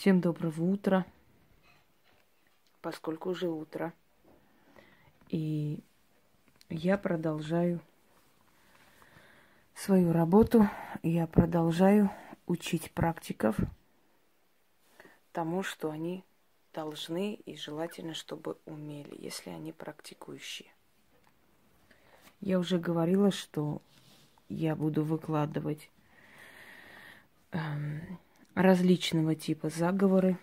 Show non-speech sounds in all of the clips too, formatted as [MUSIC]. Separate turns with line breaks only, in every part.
Всем доброго утра, поскольку уже утро. И я продолжаю свою работу, я продолжаю учить практиков тому, что они должны и желательно, чтобы умели, если они практикующие. Я уже говорила, что я буду выкладывать эм, различного типа заговоры,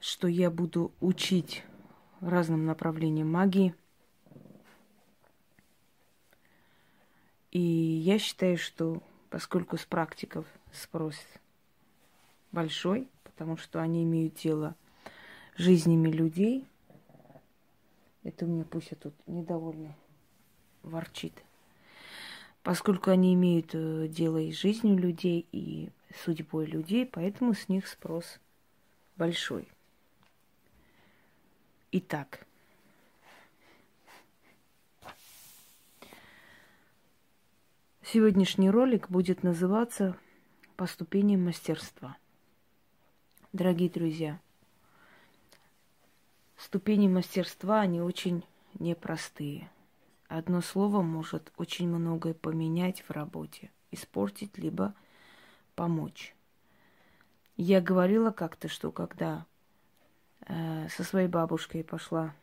что я буду учить разным направлениям магии. И я считаю, что поскольку с практиков спрос большой, потому что они имеют дело жизнями людей, это у меня пусть я тут недовольна ворчит поскольку они имеют э, дело и с жизнью людей, и судьбой людей, поэтому с них спрос большой. Итак, сегодняшний ролик будет называться «По ступеням мастерства». Дорогие друзья, ступени мастерства, они очень непростые – Одно слово может очень многое поменять в работе, испортить, либо помочь. Я говорила как-то, что когда э, со своей бабушкой пошла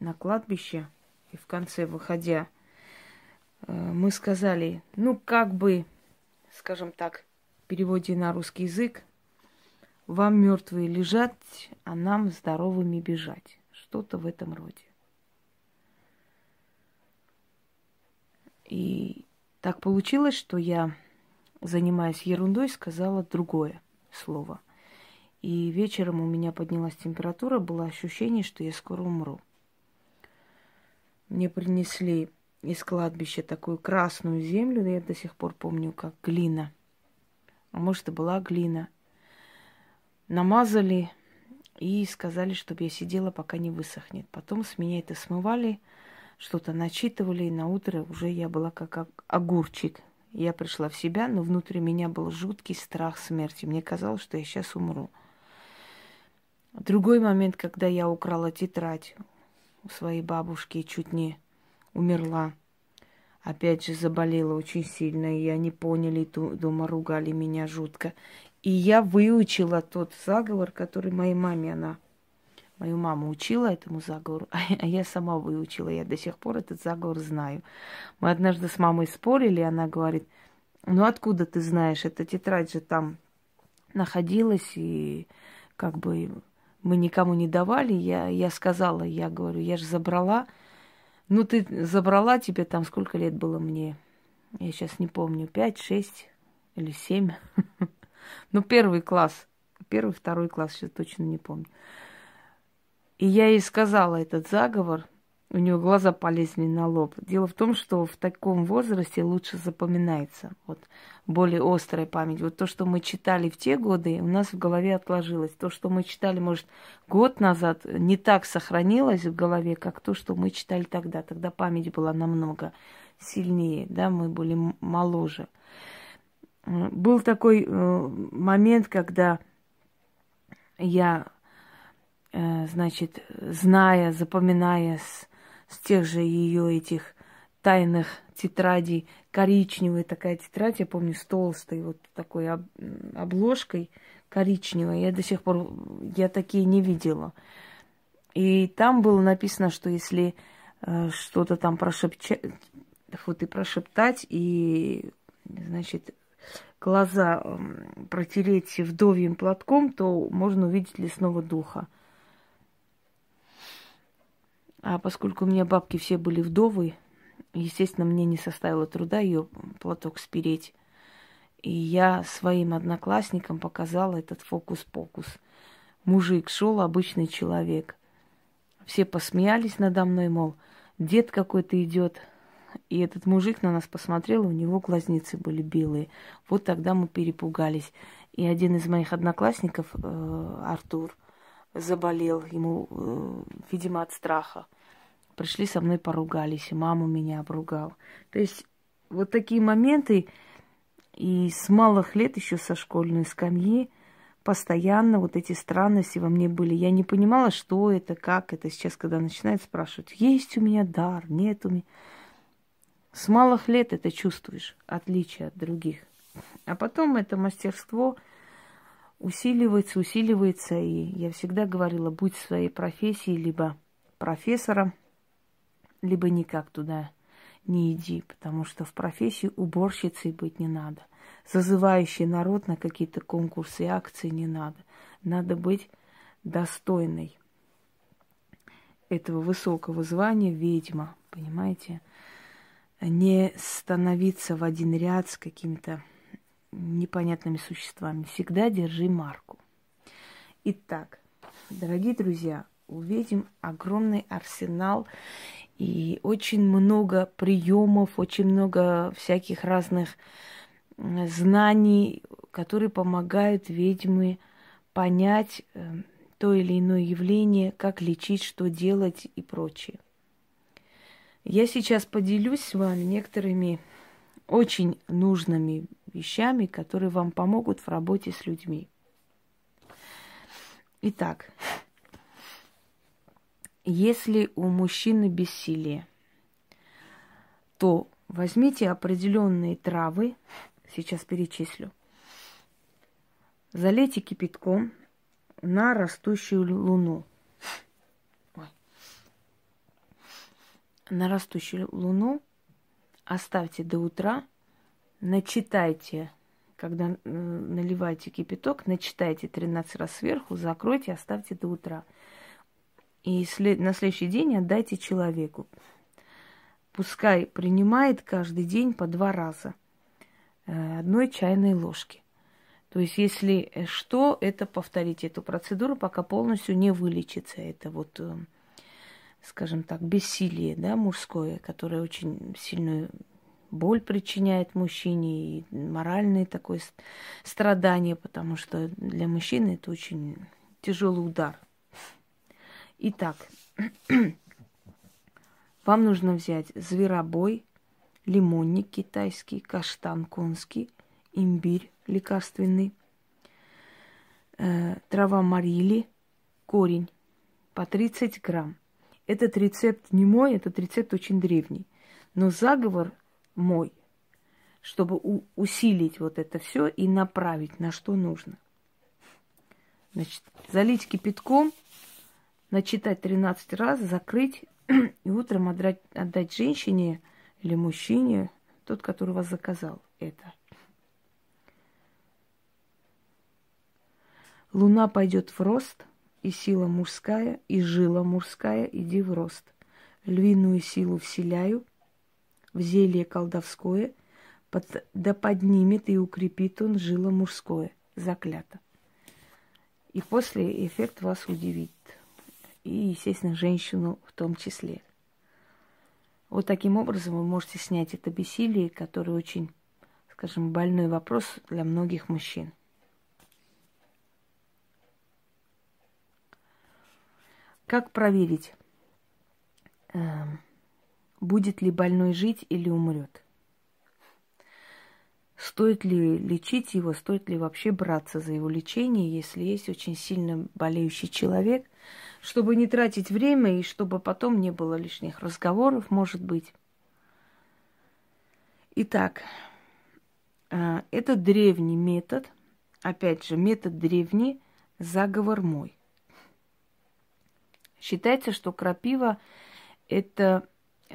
на кладбище, и в конце, выходя, э, мы сказали, ну, как бы, скажем так, в переводе на русский язык, вам мертвые лежать, а нам здоровыми бежать. Что-то в этом роде. И так получилось, что я, занимаясь ерундой, сказала другое слово. И вечером у меня поднялась температура, было ощущение, что я скоро умру. Мне принесли из кладбища такую красную землю, я до сих пор помню, как глина. А может, и была глина. Намазали и сказали, чтобы я сидела, пока не высохнет. Потом с меня это смывали, что-то начитывали, и на утро уже я была как огурчик. Я пришла в себя, но внутри меня был жуткий страх смерти. Мне казалось, что я сейчас умру. Другой момент, когда я украла тетрадь у своей бабушки и чуть не умерла. Опять же заболела очень сильно, и они поняли, дома ругали меня жутко. И я выучила тот заговор, который моей маме она Мою маму учила этому заговору, [LAUGHS] а я сама выучила. Я до сих пор этот заговор знаю. Мы однажды с мамой спорили, она говорит, ну откуда ты знаешь, эта тетрадь же там находилась, и как бы мы никому не давали. Я, я сказала, я говорю, я же забрала. Ну, ты забрала, тебе там сколько лет было мне? Я сейчас не помню, пять, шесть или семь. [LAUGHS] Ну, первый класс. Первый, второй класс, сейчас точно не помню. И я ей сказала этот заговор, у нее глаза полезли на лоб. Дело в том, что в таком возрасте лучше запоминается, вот более острая память. Вот то, что мы читали в те годы, у нас в голове отложилось. То, что мы читали, может, год назад, не так сохранилось в голове, как то, что мы читали тогда. Тогда память была намного сильнее, да, мы были моложе. Был такой э, момент, когда я значит, зная, запоминая с, с тех же ее этих тайных тетрадей, коричневая такая тетрадь, я помню, с толстой вот такой об, обложкой коричневой, я до сих пор, я такие не видела. И там было написано, что если э, что-то там прошепчать, вот и прошептать, и, значит, глаза э, протереть вдовьим платком, то можно увидеть лесного духа. А поскольку у меня бабки все были вдовы, естественно, мне не составило труда ее платок спереть. И я своим одноклассникам показала этот фокус-покус. Мужик шел, обычный человек. Все посмеялись надо мной, мол, дед какой-то идет. И этот мужик на нас посмотрел, у него глазницы были белые. Вот тогда мы перепугались. И один из моих одноклассников, э, Артур, заболел, ему, э, видимо, от страха. Пришли со мной поругались, и маму меня обругал. То есть вот такие моменты, И с малых лет, еще со школьной скамьи, постоянно вот эти странности во мне были. Я не понимала, что это, как это. Сейчас, когда начинают спрашивать, есть у меня дар, нет у меня. С малых лет это чувствуешь, отличие от других. А потом это мастерство усиливается, усиливается. И я всегда говорила, будь в своей профессии либо профессором, либо никак туда не иди, потому что в профессии уборщицей быть не надо. Зазывающий народ на какие-то конкурсы и акции не надо. Надо быть достойной этого высокого звания ведьма, понимаете? Не становиться в один ряд с какими-то непонятными существами. Всегда держи марку. Итак, дорогие друзья, увидим огромный арсенал и очень много приемов, очень много всяких разных знаний, которые помогают ведьмы понять э, то или иное явление, как лечить, что делать и прочее. Я сейчас поделюсь с вами некоторыми очень нужными вещами, которые вам помогут в работе с людьми. Итак, если у мужчины бессилие, то возьмите определенные травы, сейчас перечислю, залейте кипятком на растущую луну. Ой. На растущую луну оставьте до утра, начитайте, когда наливаете кипяток, начитайте 13 раз сверху, закройте, оставьте до утра – и на следующий день отдайте человеку. Пускай принимает каждый день по два раза э, одной чайной ложки. То есть, если э, что, это повторите эту процедуру, пока полностью не вылечится. Это вот, э, скажем так, бессилие, да, мужское, которое очень сильную боль причиняет мужчине и моральное такое страдание, потому что для мужчины это очень тяжелый удар – Итак, [CLEARS THROAT] вам нужно взять зверобой, лимонник китайский, каштан конский, имбирь лекарственный, э, трава марили, корень по 30 грамм. Этот рецепт не мой, этот рецепт очень древний. Но заговор мой, чтобы у- усилить вот это все и направить на что нужно. Значит, залить кипятком – начитать 13 раз, закрыть [CLEARS THROAT] и утром отдать, отдать женщине или мужчине, тот, который вас заказал это. Луна пойдет в рост, и сила мужская, и жила мужская, иди в рост. Львиную силу вселяю, в зелье колдовское, под, да поднимет и укрепит он жило мужское, заклято. И после эффект вас удивит и, естественно, женщину в том числе. Вот таким образом вы можете снять это бессилие, которое очень, скажем, больной вопрос для многих мужчин. Как проверить, эм, будет ли больной жить или умрет? Стоит ли лечить его, стоит ли вообще браться за его лечение, если есть очень сильно болеющий человек – чтобы не тратить время и чтобы потом не было лишних разговоров, может быть. Итак, э, это древний метод, опять же, метод древний, заговор мой. Считается, что крапива – это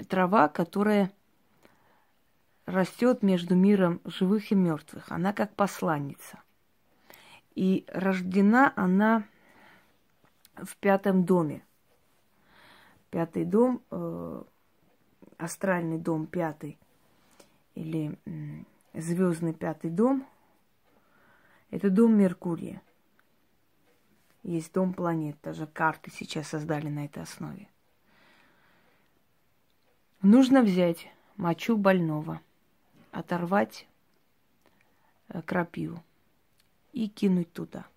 трава, которая растет между миром живых и мертвых. Она как посланница. И рождена она в пятом доме. Пятый дом, э, астральный дом пятый или э, звездный пятый дом, это дом Меркурия. Есть дом планет, даже карты сейчас создали на этой основе. Нужно взять мочу больного, оторвать э, крапиву и кинуть туда –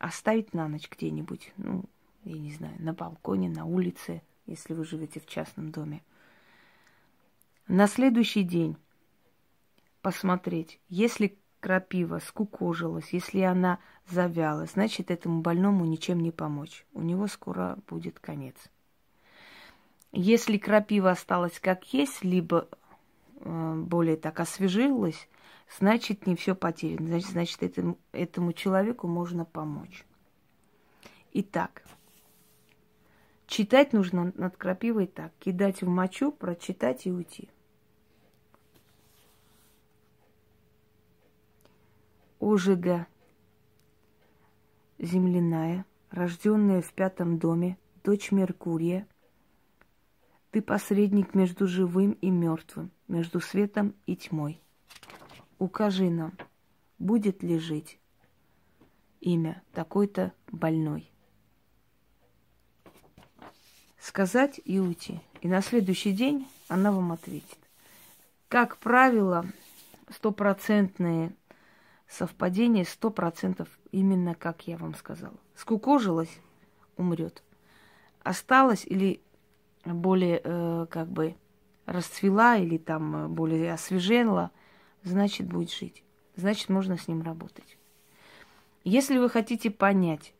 оставить на ночь где-нибудь, ну, я не знаю, на балконе, на улице, если вы живете в частном доме. На следующий день посмотреть, если крапива скукожилась, если она завяла, значит, этому больному ничем не помочь. У него скоро будет конец. Если крапива осталась как есть, либо э, более так освежилась, значит, не все потеряно. Значит, значит этому, этому человеку можно помочь. Итак, читать нужно над крапивой так. Кидать в мочу, прочитать и уйти. Ожига земляная, рожденная в пятом доме, дочь Меркурия, ты посредник между живым и мертвым, между светом и тьмой. Укажи нам, будет ли жить имя такой-то больной. Сказать и уйти. И на следующий день она вам ответит. Как правило, стопроцентные совпадение сто процентов именно как я вам сказала. Скукожилась, умрет. Осталась или более э, как бы расцвела или там более освежела, значит будет жить. Значит можно с ним работать. Если вы хотите понять,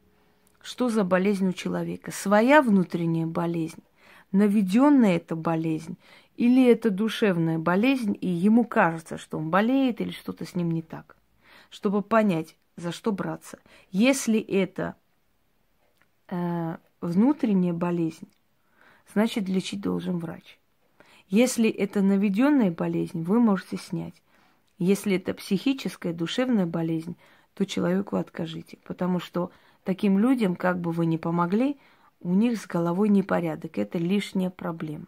что за болезнь у человека, своя внутренняя болезнь, наведенная эта болезнь, или это душевная болезнь, и ему кажется, что он болеет или что-то с ним не так чтобы понять, за что браться. Если это э, внутренняя болезнь, значит лечить должен врач. Если это наведенная болезнь, вы можете снять. Если это психическая, душевная болезнь, то человеку откажите. Потому что таким людям, как бы вы ни помогли, у них с головой непорядок. Это лишняя проблема.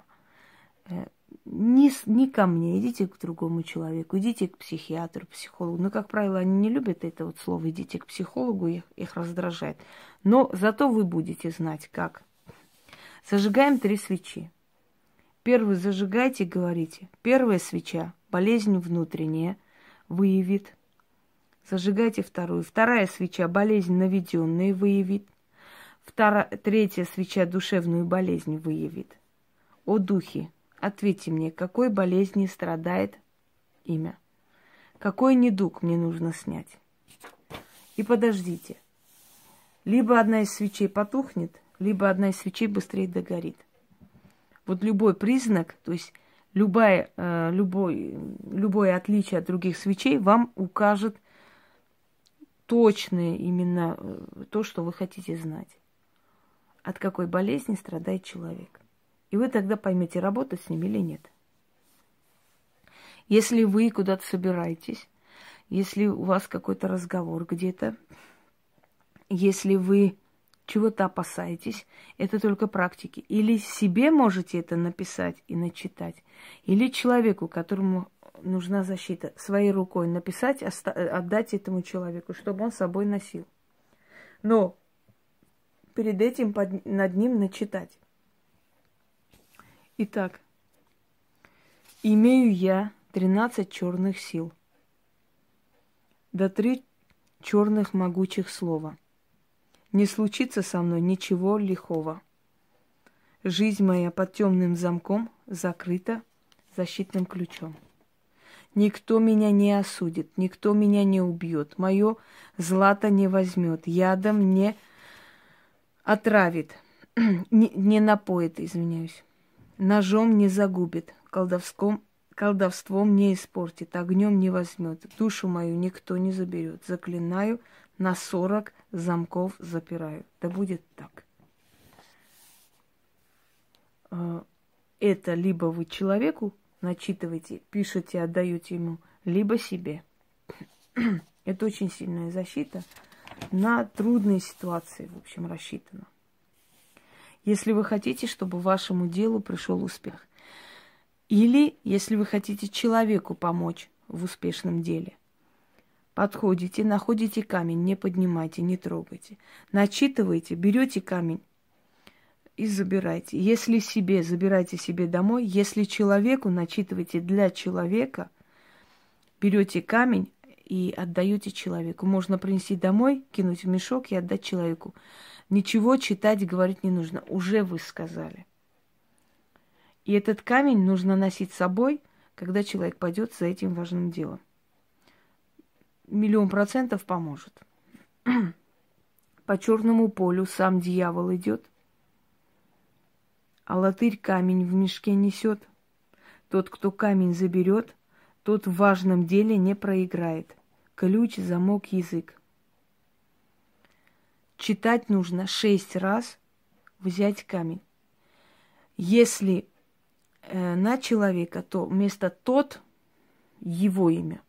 Не, не ко мне, идите к другому человеку, идите к психиатру, психологу. Но, как правило, они не любят это вот слово «идите к психологу», их, их раздражает. Но зато вы будете знать, как. Зажигаем три свечи. Первую зажигайте, говорите. Первая свеча, болезнь внутренняя, выявит. Зажигайте вторую. Вторая свеча, болезнь наведенная, выявит. Вторая, третья свеча, душевную болезнь выявит. О духе, Ответьте мне, какой болезни страдает имя? Какой недуг мне нужно снять? И подождите. Либо одна из свечей потухнет, либо одна из свечей быстрее догорит. Вот любой признак, то есть любое, э, любой, любое отличие от других свечей вам укажет точное именно э, то, что вы хотите знать. От какой болезни страдает человек. И вы тогда поймете, работать с ними или нет. Если вы куда-то собираетесь, если у вас какой-то разговор где-то, если вы чего-то опасаетесь, это только практики. Или себе можете это написать и начитать, или человеку, которому нужна защита, своей рукой написать, отдать этому человеку, чтобы он с собой носил. Но перед этим под, над ним начитать. Итак, имею я тринадцать черных сил, да три черных могучих слова. Не случится со мной ничего лихого. Жизнь моя под темным замком закрыта защитным ключом. Никто меня не осудит, никто меня не убьет, мое злато не возьмет, ядом не отравит, [CLEARS THROAT] не, не напоит, извиняюсь ножом не загубит, колдовском, колдовством не испортит, огнем не возьмет, душу мою никто не заберет. Заклинаю, на сорок замков запираю. Да будет так. А, это либо вы человеку начитываете, пишете, отдаете ему, либо себе. [CLEARS THROAT] Это очень сильная защита на трудные ситуации, в общем, рассчитана если вы хотите, чтобы вашему делу пришел успех. Или если вы хотите человеку помочь в успешном деле. Подходите, находите камень, не поднимайте, не трогайте. Начитывайте, берете камень и забирайте. Если себе, забирайте себе домой. Если человеку, начитывайте для человека, берете камень и отдаете человеку. Можно принести домой, кинуть в мешок и отдать человеку. Ничего читать и говорить не нужно. Уже вы сказали. И этот камень нужно носить с собой, когда человек пойдет за этим важным делом. Миллион процентов поможет. [CLEARS THROAT] По черному полю сам дьявол идет, а латырь камень в мешке несет. Тот, кто камень заберет, тот в важном деле не проиграет. Ключ, замок, язык. Читать нужно шесть раз, взять камень. Если э, на человека, то вместо тот его имя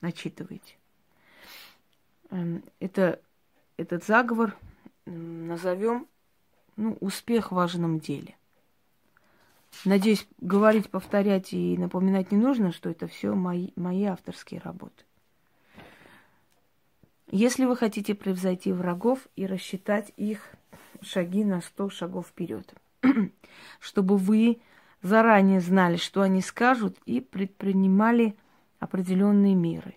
начитывайте. Э, это, этот заговор назовем ну, успех в важном деле. Надеюсь, говорить, повторять и напоминать не нужно, что это все мои, мои авторские работы. Если вы хотите превзойти врагов и рассчитать их шаги на 100 шагов вперед, [CLEARS THROAT] чтобы вы заранее знали, что они скажут, и предпринимали определенные меры.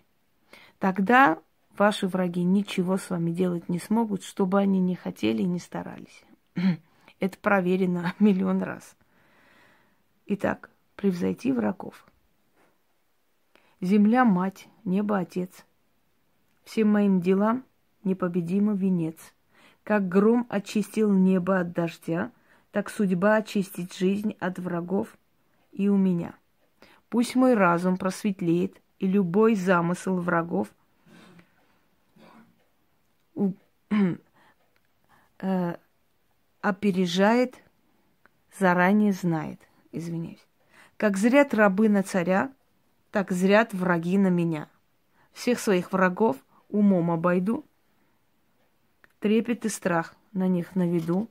Тогда ваши враги ничего с вами делать не смогут, чтобы они не хотели и не старались. [CLEARS THROAT] Это проверено [LAUGHS] миллион раз. Итак, превзойти врагов. Земля – мать, небо – отец. Всем моим делам непобедимый венец. Как гром очистил небо от дождя, так судьба очистит жизнь от врагов и у меня. Пусть мой разум просветлеет, и любой замысел врагов у, [CLEARS THROAT] э, опережает, заранее знает извиняюсь. Как зрят рабы на царя, так зрят враги на меня. Всех своих врагов умом обойду, трепет и страх на них наведу.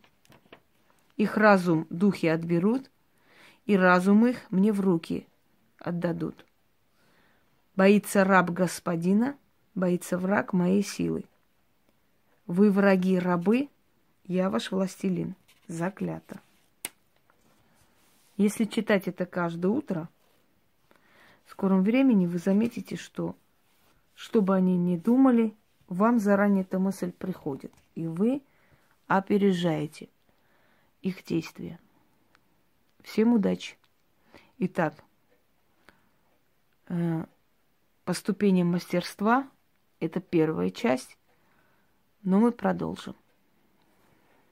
Их разум духи отберут, и разум их мне в руки отдадут. Боится раб господина, боится враг моей силы. Вы враги рабы, я ваш властелин. Заклято. Если читать это каждое утро, в скором времени вы заметите, что, что бы они ни думали, вам заранее эта мысль приходит, и вы опережаете их действия. Всем удачи! Итак, э, по ступеням мастерства это первая часть, но мы продолжим.